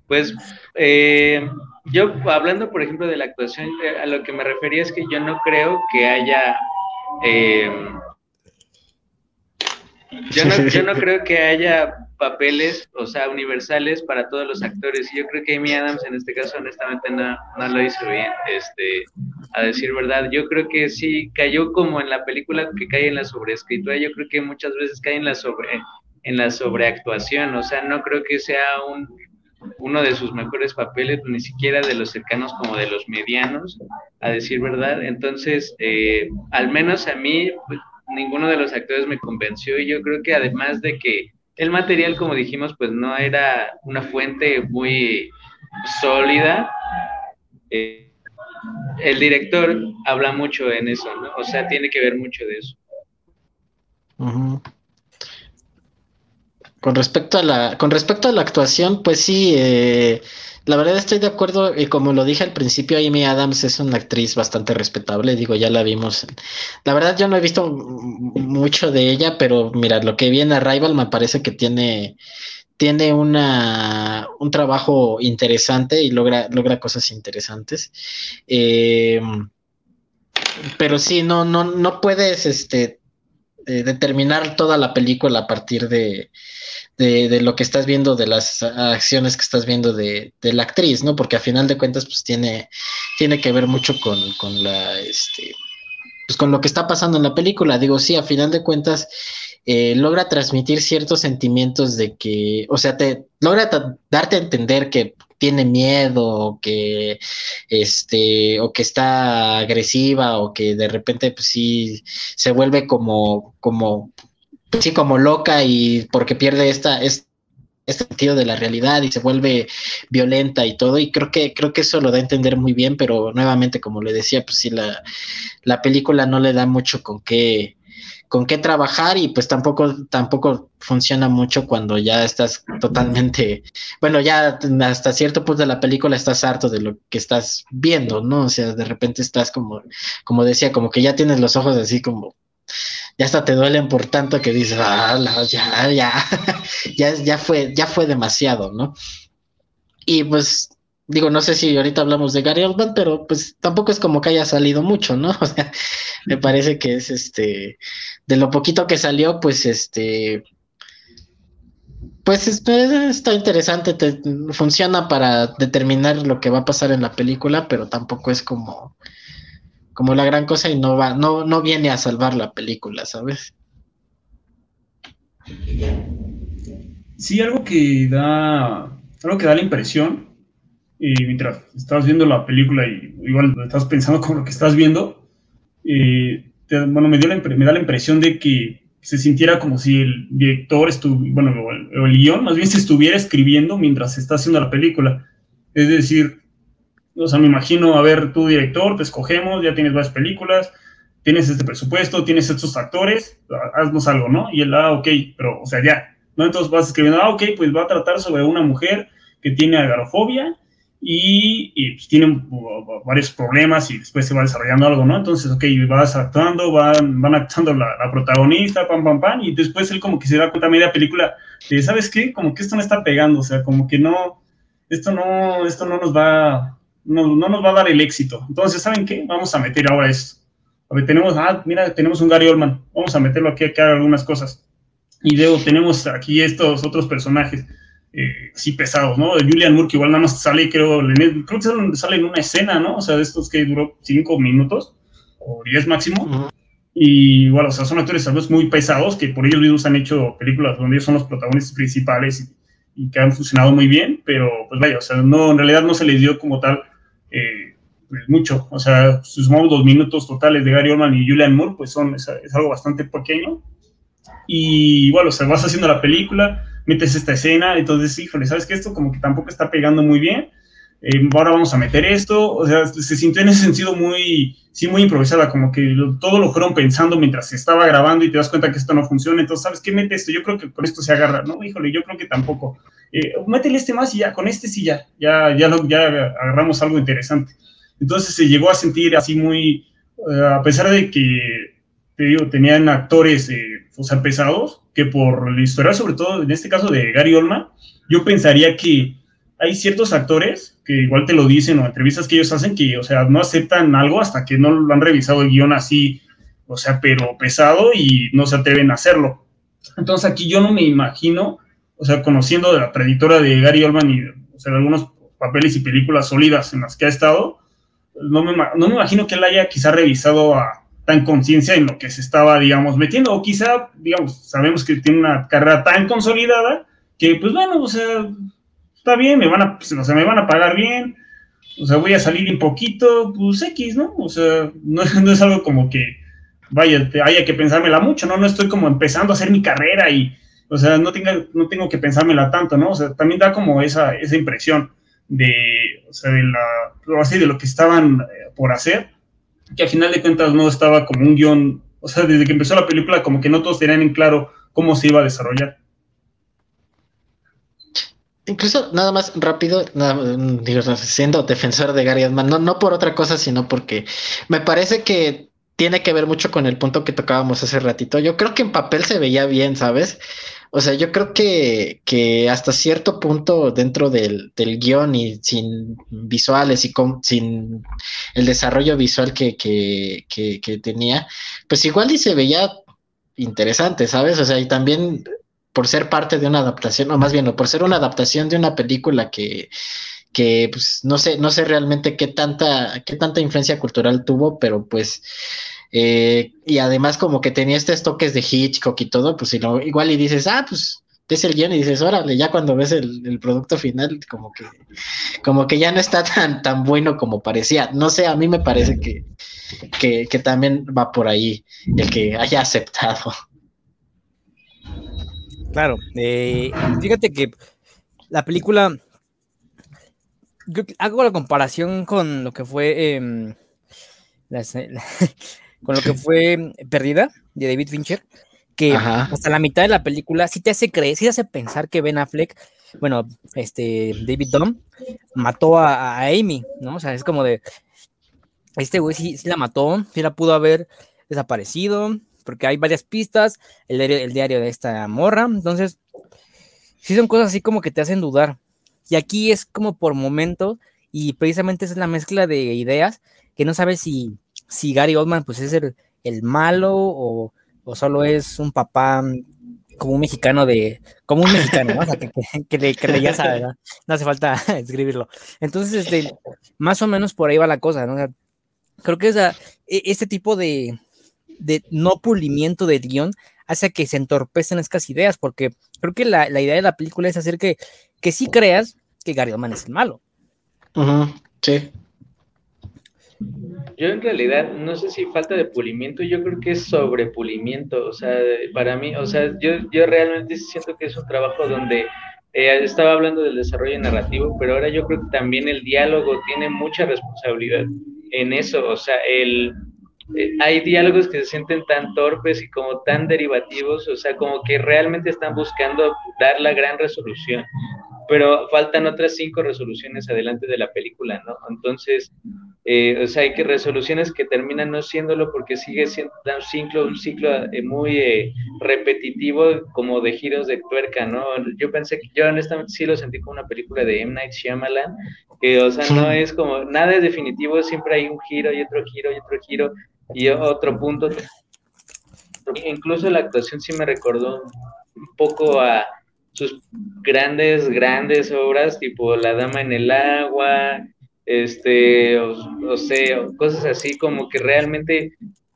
Pues, eh, yo hablando, por ejemplo, de la actuación, eh, a lo que me refería es que yo no creo que haya. Eh, yo, no, yo no creo que haya papeles, o sea, universales para todos los actores. Y yo creo que Amy Adams en este caso honestamente no, no lo hizo bien, este, a decir verdad. Yo creo que sí cayó como en la película que cae en la sobreescritura. Yo creo que muchas veces cae en la sobre en la sobreactuación. O sea, no creo que sea un uno de sus mejores papeles, ni siquiera de los cercanos como de los medianos, a decir verdad. Entonces, eh, al menos a mí, pues, ninguno de los actores me convenció y yo creo que además de que el material, como dijimos, pues no era una fuente muy sólida. Eh, el director habla mucho en eso, ¿no? O sea, tiene que ver mucho de eso. Con respecto a la, con respecto a la actuación, pues sí, eh, la verdad estoy de acuerdo, y como lo dije al principio, Amy Adams es una actriz bastante respetable, digo, ya la vimos. La verdad yo no he visto mucho de ella, pero mira, lo que viene a Rival me parece que tiene, tiene una, un trabajo interesante y logra, logra cosas interesantes. Eh, pero sí, no, no, no puedes este, determinar toda la película a partir de, de, lo que estás viendo, de las acciones que estás viendo de, la actriz, ¿no? Porque a final de cuentas, pues tiene, tiene que ver mucho con, con la, este, pues con lo que está pasando en la película. Digo, sí, a final de cuentas, eh, logra transmitir ciertos sentimientos de que, o sea, te logra darte a entender que tiene miedo, o que este, o que está agresiva, o que de repente pues sí se vuelve como, como sí, como loca y porque pierde esta, este, sentido de la realidad y se vuelve violenta y todo, y creo que, creo que eso lo da a entender muy bien, pero nuevamente, como le decía, pues sí, la, la película no le da mucho con qué, con qué trabajar y pues tampoco, tampoco funciona mucho cuando ya estás totalmente, bueno, ya hasta cierto punto de la película estás harto de lo que estás viendo, ¿no? O sea, de repente estás como, como decía, como que ya tienes los ojos así como ya hasta te duelen por tanto que dices, ah, ya, ya, ya, ya fue, ya fue demasiado, ¿no? Y pues, digo, no sé si ahorita hablamos de Gary Oldman, pero pues tampoco es como que haya salido mucho, ¿no? O sea, me parece que es este, de lo poquito que salió, pues este, pues está interesante, funciona para determinar lo que va a pasar en la película, pero tampoco es como, como la gran cosa y no va, no, no viene a salvar la película, ¿sabes? Sí, algo que da, algo que da la impresión, y mientras estás viendo la película y igual estás pensando con lo que estás viendo, eh, bueno, me, dio la, me da la impresión de que se sintiera como si el director estuviera, bueno, o el, o el, guion más bien se estuviera escribiendo mientras se está haciendo la película. Es decir, o sea, me imagino, a ver, tu director, te escogemos, ya tienes varias películas, tienes este presupuesto, tienes estos actores, haznos algo, ¿no? Y él, ah, ok, pero, o sea, ya, ¿no? Entonces vas escribiendo, ah, ok, pues va a tratar sobre una mujer que tiene agarofobia y, pues, tiene varios problemas y después se va desarrollando algo, ¿no? Entonces, ok, vas actuando, van, van actuando la, la, protagonista, pam, pam, pam, y después él como que se da cuenta media película de, ¿sabes qué? Como que esto no está pegando, o sea, como que no, esto no, esto no nos va no, no, nos va a dar el éxito. Entonces, ¿saben qué? Vamos a meter ahora esto. A ver, tenemos, ah, mira, tenemos un Gary Oldman. Vamos a meterlo aquí a que haga algunas cosas. Y luego tenemos aquí estos otros personajes, eh, sí pesados, ¿no? Julian Moore, que igual nada más sale, creo, creo que sale en una escena, ¿no? O sea, de estos que duró cinco minutos o diez máximo. Y bueno, o sea, son actores tal vez muy pesados que por ellos mismos han hecho películas donde ellos son los protagonistas principales y, y que han funcionado muy bien, pero pues vaya, o sea, no, en realidad no se les dio como tal eh, pues mucho. O sea, sumamos dos minutos totales de Gary Oldman y Julian Moore, pues son, es, algo bastante pequeño. Y bueno, o sea, vas haciendo la película, metes esta escena, entonces, híjole, ¿sabes que Esto como que tampoco está pegando muy bien. Eh, ahora vamos a meter esto. O sea, se sintió en ese sentido muy, sí, muy improvisada, como que todo lo fueron pensando mientras se estaba grabando y te das cuenta que esto no funciona. Entonces, ¿sabes qué? Mete esto. Yo creo que por esto se agarra, ¿no? Híjole, yo creo que tampoco eh, métele este más y ya, con este sí ya, ya, ya, ya agarramos algo interesante. Entonces se llegó a sentir así muy, eh, a pesar de que, te digo, tenían actores, eh, o sea, pesados, que por la historia, sobre todo en este caso de Gary Oldman, yo pensaría que hay ciertos actores que igual te lo dicen o entrevistas que ellos hacen que, o sea, no aceptan algo hasta que no lo han revisado el guion así, o sea, pero pesado y no se atreven a hacerlo. Entonces aquí yo no me imagino, o sea, conociendo de la trayectoria de Gary Oldman y, o sea, de algunos papeles y películas sólidas en las que ha estado, no me, no me imagino que él haya quizá revisado a tan conciencia en lo que se estaba, digamos, metiendo, o quizá, digamos, sabemos que tiene una carrera tan consolidada que, pues bueno, o sea, está bien, me van a, pues, o sea, me van a pagar bien, o sea, voy a salir un poquito, pues X, ¿no? O sea, no, no es algo como que, vaya, haya que pensármela mucho, ¿no? No estoy como empezando a hacer mi carrera y, o sea, no, tenga, no tengo que pensármela tanto, ¿no? O sea, también da como esa, esa impresión de, o sea, de, la, así, de lo que estaban eh, por hacer, que al final de cuentas no estaba como un guion, o sea, desde que empezó la película como que no todos tenían en claro cómo se iba a desarrollar. Incluso nada más rápido, digo, siendo defensor de Gary Oldman, no, no por otra cosa, sino porque me parece que tiene que ver mucho con el punto que tocábamos hace ratito. Yo creo que en papel se veía bien, ¿sabes? O sea, yo creo que, que hasta cierto punto dentro del, del guion y sin visuales y con, sin el desarrollo visual que, que, que, que tenía, pues igual y se veía interesante, ¿sabes? O sea, y también por ser parte de una adaptación, o más bien, o por ser una adaptación de una película que, que pues no sé, no sé realmente qué tanta, qué tanta influencia cultural tuvo, pero pues eh, y además como que tenía estos toques de Hitchcock y todo, pues si lo, igual y dices, ah, pues ves el guion y dices, órale, ya cuando ves el, producto final, como que, como que ya no está tan, tan bueno como parecía. No sé, a mí me parece que, que, también va por ahí el que haya aceptado. Claro, eh, fíjate que la película, hago la comparación con lo que fue em, con lo que fue Perdida de David Fincher, que hasta la mitad de la película sí te hace creer, sí te hace pensar que Ben Affleck, bueno, este David Dunn mató a, Amy, ¿no? O sea, es como de, este güey sí, sí la mató, sí la pudo haber desaparecido, porque hay varias pistas, el diario, de esta morra, entonces, sí son cosas así como que te hacen dudar. Y aquí es como por momentos, y precisamente esa es la mezcla de ideas, que no sabes si, si Gary Oldman pues es el, malo o, solo es un papá como un mexicano de, como un mexicano, ¿no? O que, que, que, ya sabe, ¿no? no hace falta escribirlo. Entonces, este, más o menos por ahí va la cosa, ¿no? creo que esa, e, este tipo de, de no pulimiento del guion hace que se entorpecen estas ideas, porque creo que la, idea de la película es hacer que, que sí creas que Gary Oldman es el malo. sí. Yo en realidad no sé si falta de pulimiento, yo creo que es sobre pulimiento, o sea, para mí, o sea, yo, yo realmente siento que es un trabajo donde eh, estaba hablando del desarrollo narrativo, pero ahora yo creo que también el diálogo tiene mucha responsabilidad en eso, o sea, el, eh, hay diálogos que se sienten tan torpes y como tan derivativos, o sea, como que realmente están buscando dar la gran resolución, pero faltan otras cinco resoluciones adelante de la película, ¿no? Entonces, eh, o sea, hay que resoluciones que terminan no siéndolo porque sigue siendo un ciclo, un ciclo eh, muy repetitivo como de giros de tuerca, ¿no? Yo pensé que yo honestamente sí lo sentí como una película de M. Night Shyamalan, que, o sea, no es como, nada es definitivo, siempre hay un giro y otro giro y otro giro, y otro punto, incluso la actuación sí me recordó un poco a sus grandes, grandes obras, tipo La Dama en el Agua, este, o, sea, cosas así como que realmente,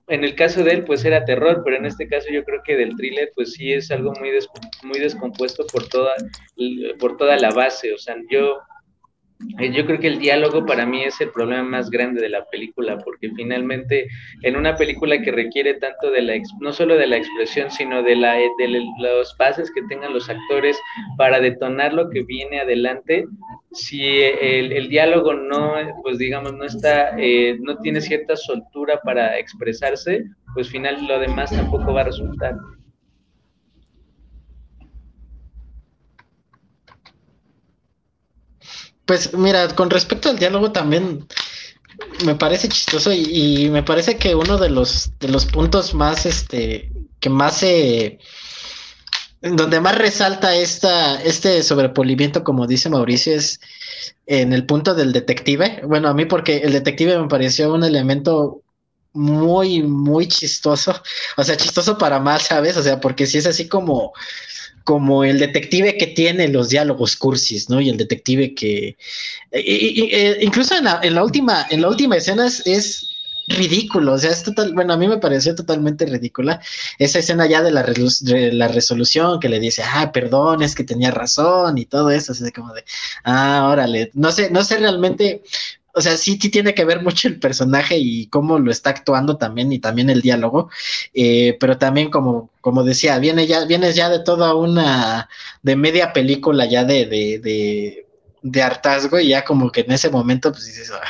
en el caso de él, pues era terror, pero en este caso yo creo que del thriller, pues sí es algo muy, muy descompuesto por toda, por toda la base, o sea, yo eh, yo creo que el diálogo para mí es el problema más grande de la película, porque finalmente en una película que requiere tanto de la, no solo de la expresión, sino de, la, de los bases que tengan los actores para detonar lo que viene adelante, si el, diálogo no, pues digamos, no está, eh, no tiene cierta soltura para expresarse, pues final lo demás tampoco va a resultar. Pues mira, con respecto al diálogo también me parece chistoso y, me parece que uno de los, de los puntos más, este, que más se... donde más resalta esta, este sobrepolimiento, como dice Mauricio, es en el punto del detective. Bueno, a mí porque el detective me pareció un elemento muy, muy chistoso. O sea, chistoso para mal, ¿sabes? O sea, porque si es así como como el detective que tiene los diálogos cursis, ¿no? Y el detective que eh, incluso en la, última en la última escena es, ridículo, o sea, es total, bueno, a mí me pareció totalmente ridícula esa escena ya de la, la resolución que le dice, ah, perdón, es que tenía razón y todo eso, así como de, ah, órale, no sé, no sé realmente, o sea, sí, sí tiene que ver mucho el personaje y cómo lo está actuando también y también el diálogo, eh, pero también como, como decía, viene ya, vienes ya de toda una, de media película ya de, de, de, de hartazgo y ya como que en ese momento pues dices, ah".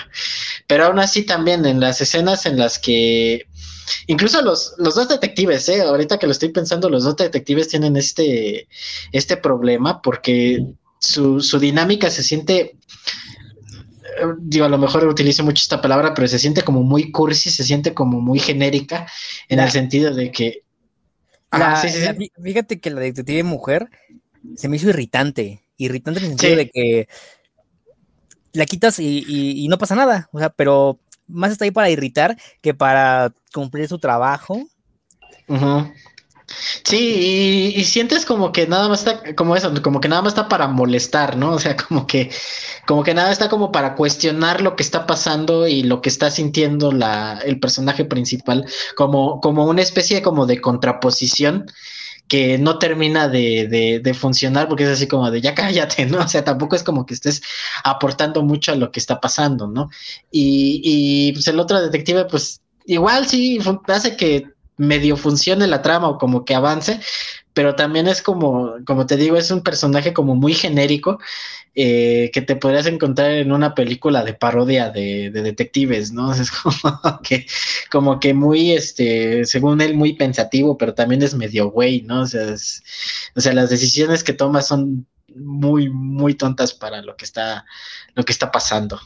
pero aún así también en las escenas en las que, incluso los, los dos detectives, ¿eh? ahorita que lo estoy pensando, los dos detectives tienen este, este problema porque su, su dinámica se siente digo, a lo mejor utilizo mucho esta palabra, pero se siente como muy cursi, se siente como muy genérica, en el sentido de que... fíjate que la detective mujer se me hizo irritante, irritante en el sentido de que la quitas y, no pasa nada, o sea, pero más está ahí para irritar que para cumplir su trabajo. Sí, y, sientes como que nada más está, como eso, como que nada más está para molestar, ¿no? O sea, como que, como que nada está como para cuestionar lo que está pasando y lo que está sintiendo la, el personaje principal, como, como una especie como de contraposición que no termina de, de, de, funcionar porque es así como de ya cállate, ¿no? O sea, tampoco es como que estés aportando mucho a lo que está pasando, ¿no? Y, y pues el otro detective, pues igual sí hace que medio funcione la trama o como que avance, pero también es como, como te digo, es un personaje como muy genérico eh, que te podrías encontrar en una película de parodia de, detectives, ¿no? Es como que, como que muy, este, según él, muy pensativo, pero también es medio güey, ¿no? O sea, o sea, las decisiones que toma son muy, muy tontas para lo que está, lo que está pasando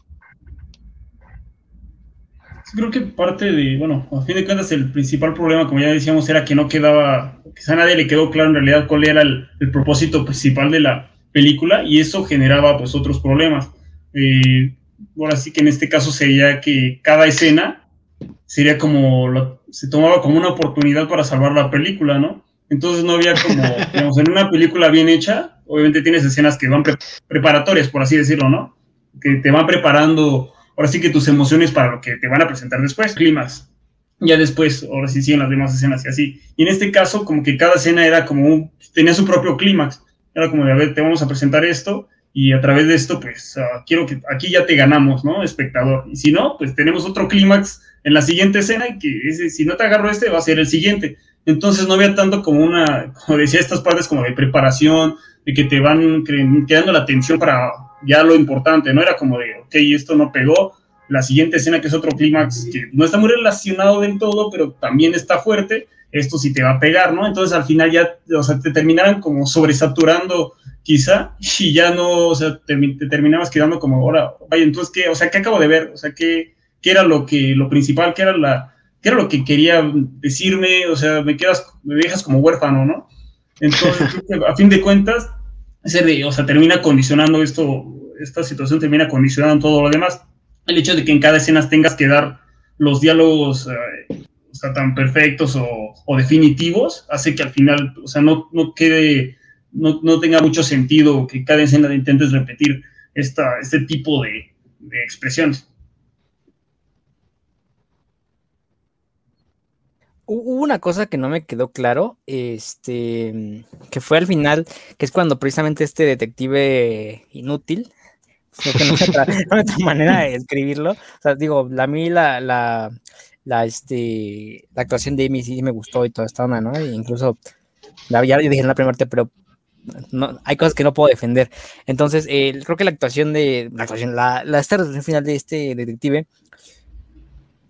creo que parte de, bueno, a fin de cuentas el principal problema, como ya decíamos, era que no quedaba, quizá a nadie le quedó claro en realidad cuál era el, propósito principal de la película y eso generaba pues otros problemas. Eh, ahora sí que en este caso sería que cada escena sería como, se tomaba como una oportunidad para salvar la película, ¿no? Entonces no había como, digamos, en una película bien hecha, obviamente tienes escenas que van preparatorias, por así decirlo, ¿no? Que te van preparando ahora sí que tus emociones para lo que te van a presentar después, climas. Ya después, ahora sí siguen las demás escenas y así. Y en este caso, como que cada escena era como un, tenía su propio clímax. Era como de, a ver, te vamos a presentar esto y a través de esto, pues, ah, quiero que aquí ya te ganamos, ¿no? Espectador. Y si no, pues tenemos otro clímax en la siguiente escena y que si no te agarro este, va a ser el siguiente. Entonces no había tanto como una, como decía, estas partes como de preparación, de que te van quedando la atención para ya lo importante, ¿no? Era como de, ok, esto no pegó, la siguiente escena que es otro clímax que no está muy relacionado del todo, pero también está fuerte, esto sí te va a pegar, ¿no? Entonces al final ya, o sea, te terminaran como sobresaturando quizá y ya no, o sea, te, terminabas quedando como, ahora, vaya, entonces, ¿qué? O sea, ¿qué acabo de ver? O sea, ¿qué, qué era lo que, lo principal? ¿Qué era la, qué era lo que quería decirme? O sea, me quedas, me dejas como huérfano, ¿no? Entonces, a fin de cuentas, o sea, termina condicionando esto, esta situación termina condicionando todo lo demás. El hecho de que en cada escena tengas que dar los diálogos eh, tan perfectos o, definitivos hace que al final, o sea, no, no quede, no, no, tenga mucho sentido que cada escena intentes repetir esta, este tipo de, de expresiones. Hubo una cosa que no me quedó claro, este, que fue al final, que es cuando precisamente este detective inútil, que no otra, otra manera de escribirlo, o sea, digo, a mí la, la, la, este, la actuación de Amy sí me gustó y toda esta onda, ¿no? E incluso, la, ya dije en la primera parte, pero no, hay cosas que no puedo defender. Entonces, eh, creo que la actuación de, la actuación, la, la final de este detective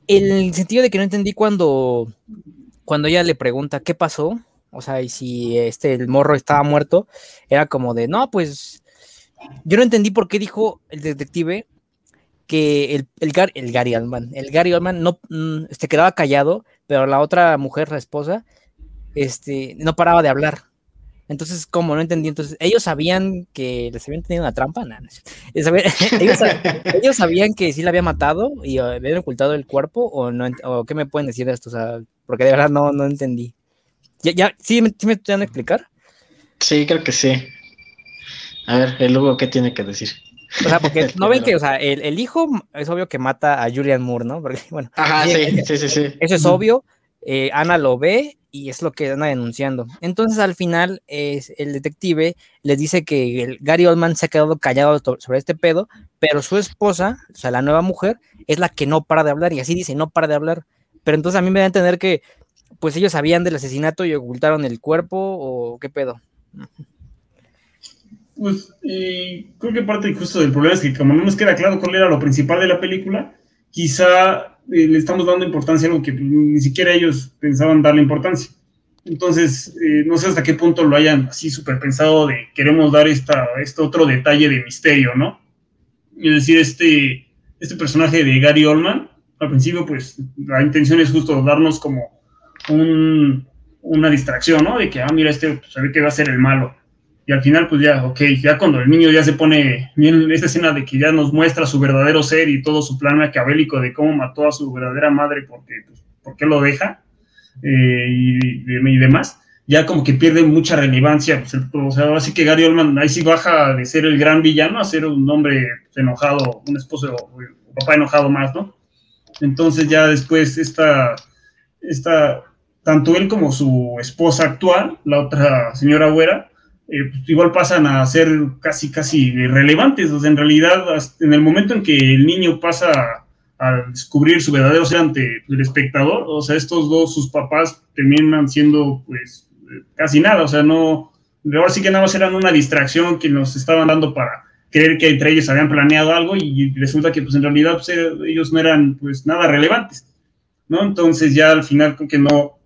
el sentido de que no entendí cuando, cuando ella le pregunta qué pasó, o sea, y si este, el morro estaba muerto, era como de, no, pues yo no entendí por qué dijo el detective que el, el, el Gary Oldman, el Gary Oldman no mm, este, quedaba callado, pero la otra mujer, la esposa, este, no paraba de hablar. Entonces, como no entendí, entonces, ellos sabían que les habían tenido una trampa, ellos, sabían que sí la había matado y uh, habían ocultado el cuerpo, o no, o qué me pueden decir de esto, o sea, porque de verdad no, no entendí. ¿Ya, ya ¿sí, me, ¿sí me a explicar? Sí, creo que sí. A ver, el Hugo, ¿qué tiene que decir? O sea, porque no ven que, o sea, el, el, hijo es obvio que mata a Julian Moore, ¿no? Porque, bueno. Ajá, sí, sí, sí, sí. Eso es obvio. Eh, Ana lo ve y es lo que anda denunciando. Entonces al final el detective les dice que Gary Oldman se ha quedado callado sobre este pedo, pero su esposa, o sea, la nueva mujer, es la que no para de hablar y así dice, no para de hablar. Pero entonces a mí me da a entender que pues ellos sabían del asesinato y ocultaron el cuerpo o qué pedo. Pues creo que parte justo del problema es que como no nos queda claro cuál era lo principal de la película, quizá eh, le estamos dando importancia a algo que ni siquiera ellos pensaban darle importancia. Entonces, eh, no sé hasta qué punto lo hayan así súper pensado de queremos dar esta, este otro detalle de misterio, ¿no? Es decir, este, este personaje de Gary Oldman, al principio, pues la intención es justo darnos como un, una distracción, ¿no? De que, ah, mira, este pues, se ve que va a ser el malo y al final pues ya, ok, ya cuando el niño ya se pone bien esta escena de que ya nos muestra su verdadero ser y todo su plan maquiavélico de cómo mató a su verdadera madre porque, pues, ¿por qué lo deja? Eh, y, demás, ya como que pierde mucha relevancia, pues, o sea, así que Gary Oldman ahí sí baja de ser el gran villano a ser un hombre enojado, un esposo o papá enojado más, ¿no? Entonces ya después esta, esta, tanto él como su esposa actual, la otra señora güera, eh, pues, igual pasan a ser casi, casi irrelevantes. O en realidad, en el momento en que el niño pasa a, descubrir su verdadero ser ante el espectador, o sea, estos dos, sus papás, terminan siendo, pues, casi nada. O sea, no. Ahora sí que nada más eran una distracción que nos estaban dando para creer que entre ellos habían planeado algo y resulta que, pues, en realidad, pues, ellos no eran, pues, nada relevantes. ¿No? Entonces, ya al final, creo que no.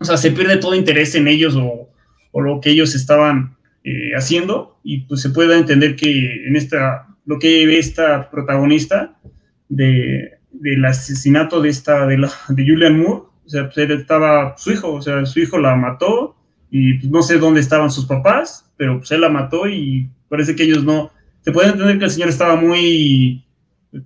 O sea, se pierde todo interés en ellos o, o lo que ellos estaban eh, haciendo y pues se puede entender que en esta, lo que ve esta protagonista de, del asesinato de esta, de, la, Julian Moore, o sea, pues estaba su hijo, o sea, su hijo la mató y pues, no sé dónde estaban sus papás, pero pues él la mató y parece que ellos no, se puede entender que el señor estaba muy,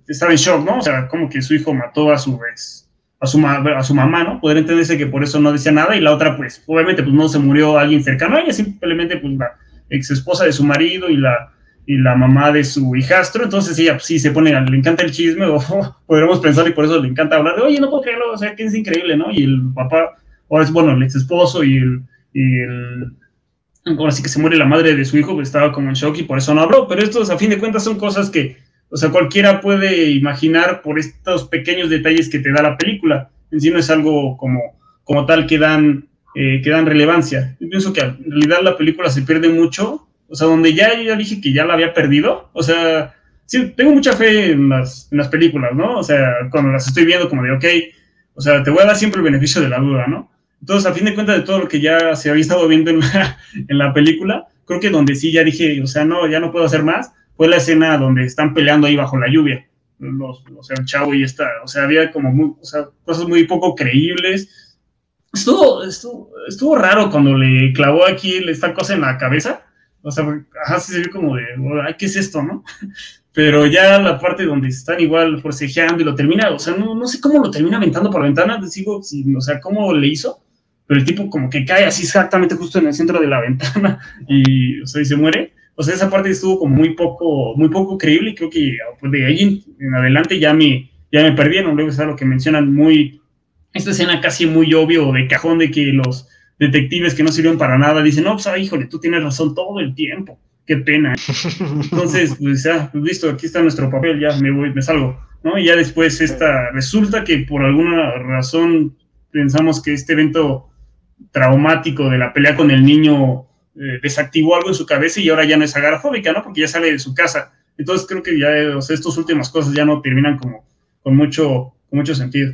estaba en shock, ¿no? O sea, como que su hijo mató a su vez a su, a su mamá, ¿no? Poder entenderse que por eso no decía nada y la otra, pues, obviamente, pues no se murió alguien cercano a ella, simplemente, pues, la, ex esposa de su marido y la, y la mamá de su hijastro, entonces ella pues, sí se pone, le encanta el chisme, o podríamos pensar y por eso le encanta hablar de, oye, no puedo creerlo, o sea, que es increíble, ¿no? Y el papá, ahora es, bueno, el ex esposo y el, y el, ahora sí que se muere la madre de su hijo, pues estaba como en shock y por eso no habló, pero estos a fin de cuentas son cosas que, o sea, cualquiera puede imaginar por estos pequeños detalles que te da la película, en sí no es algo como, como tal que dan eh, que dan relevancia. Yo pienso que en realidad la película se pierde mucho, o sea, donde ya yo ya dije que ya la había perdido, o sea, sí, tengo mucha fe en las, en las películas, ¿no? O sea, cuando las estoy viendo como de, ok, o sea, te voy a dar siempre el beneficio de la duda, ¿no? Entonces, a fin de cuentas de todo lo que ya se había estado viendo en la, en la película, creo que donde sí ya dije, o sea, no, ya no puedo hacer más, fue la escena donde están peleando ahí bajo la lluvia. Los, o sea, el chavo y esta, o sea, había como muy, o sea, cosas muy poco creíbles, Estuvo, estuvo, estuvo raro cuando le clavó aquí esta cosa en la cabeza. O sea, ajá, se ve como de, ay, ¿qué es esto, no? Pero ya la parte donde están igual forcejeando y lo termina, o sea, no, no sé cómo lo termina aventando por la ventana, digo, si, o sea, cómo le hizo, pero el tipo como que cae así exactamente justo en el centro de la ventana y, o sea, y se muere. O sea, esa parte estuvo como muy poco, muy poco creíble y creo que pues, de ahí en adelante ya me, ya me perdieron. Luego está lo que mencionan muy, esta escena casi muy obvio de cajón de que los detectives que no sirven para nada dicen, no, pues, ah, híjole, tú tienes razón todo el tiempo, qué pena. Entonces, pues ya, pues, listo, aquí está nuestro papel, ya me voy, me salgo, ¿no? Y ya después esta, resulta que por alguna razón pensamos que este evento traumático de la pelea con el niño eh, desactivó algo en su cabeza y ahora ya no es agorafóbica, ¿no? Porque ya sale de su casa. Entonces creo que ya, o sea, estas últimas cosas ya no terminan como con mucho, con mucho sentido.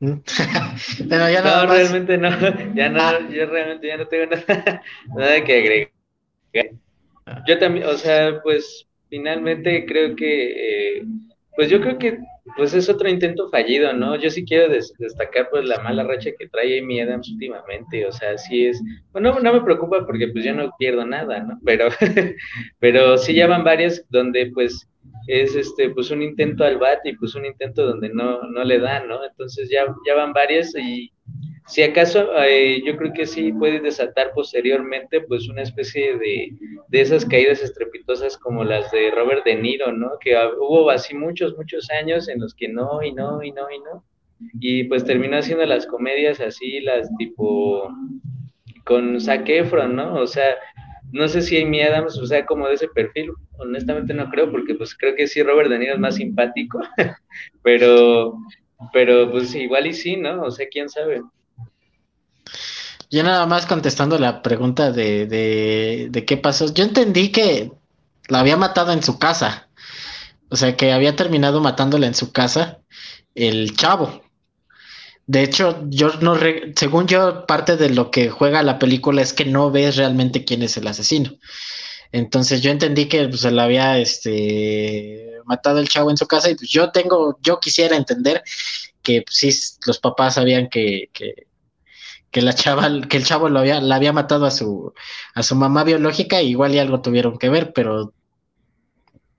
Pero ya no, realmente no, ya no, ah. yo realmente ya no tengo nada, nada que agregar. Yo también, o sea, pues finalmente creo que, eh, pues yo creo que pues es otro intento fallido, ¿no? Yo sí quiero destacar pues la mala racha que trae Amy Adams últimamente, o sea, sí es, bueno, no me preocupa porque pues yo no pierdo nada, ¿no? Pero, pero sí ya van varias donde pues es este pues un intento al bat y pues un intento donde no, no le dan, ¿no? Entonces ya, ya van varias y si acaso eh, yo creo que sí puede desatar posteriormente pues una especie de, de, esas caídas estrepitosas como las de Robert De Niro, ¿no? Que hubo así muchos, muchos años en los que no y no y no y no. Y pues terminó haciendo las comedias así, las tipo con Zac Efron, ¿no? O sea, no sé si Amy Adams, o sea, como de ese perfil, honestamente no creo, porque pues creo que sí Robert De Niro es más simpático, pero, pero pues igual y sí, ¿no? O sea, quién sabe. Yo nada más contestando la pregunta de, de, qué pasó. Yo entendí que la había matado en su casa. O sea, que había terminado matándola en su casa el chavo. De hecho, yo no, según yo, parte de lo que juega la película es que no ves realmente quién es el asesino. Entonces yo entendí que pues, se la había este, matado el chavo en su casa y pues yo tengo, yo quisiera entender que pues, sí, los papás sabían que, que la chava, que el chavo lo había, la había matado a su, a su mamá biológica, igual y algo tuvieron que ver, pero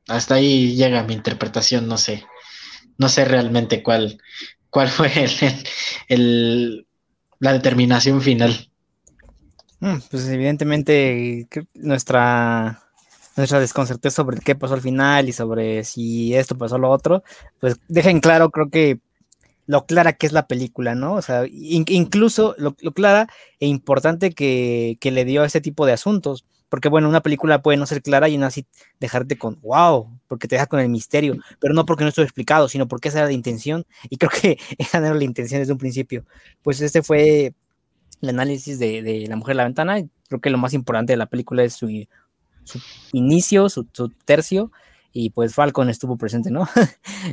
hasta ahí llega mi interpretación, no sé, no sé realmente cuál, cuál fue el, la determinación final. Mm, pues evidentemente nuestra nuestra desconcertez sobre qué pasó al final y sobre si esto pasó lo otro, pues dejen claro, creo que lo clara que es la película, ¿no? O sea, incluso lo, clara e importante que, le dio a ese tipo de asuntos. Porque, bueno, una película puede no ser clara y aún así dejarte con wow, porque te deja con el misterio, pero no porque no estuvo explicado, sino porque esa era la intención. Y creo que esa era la intención desde un principio. Pues este fue el análisis de, La Mujer de la Ventana. Creo que lo más importante de la película es su, inicio, su tercio y pues Falcon estuvo presente, ¿no? ah,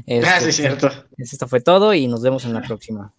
sí, este, cierto. Esto fue todo y nos vemos en la próxima.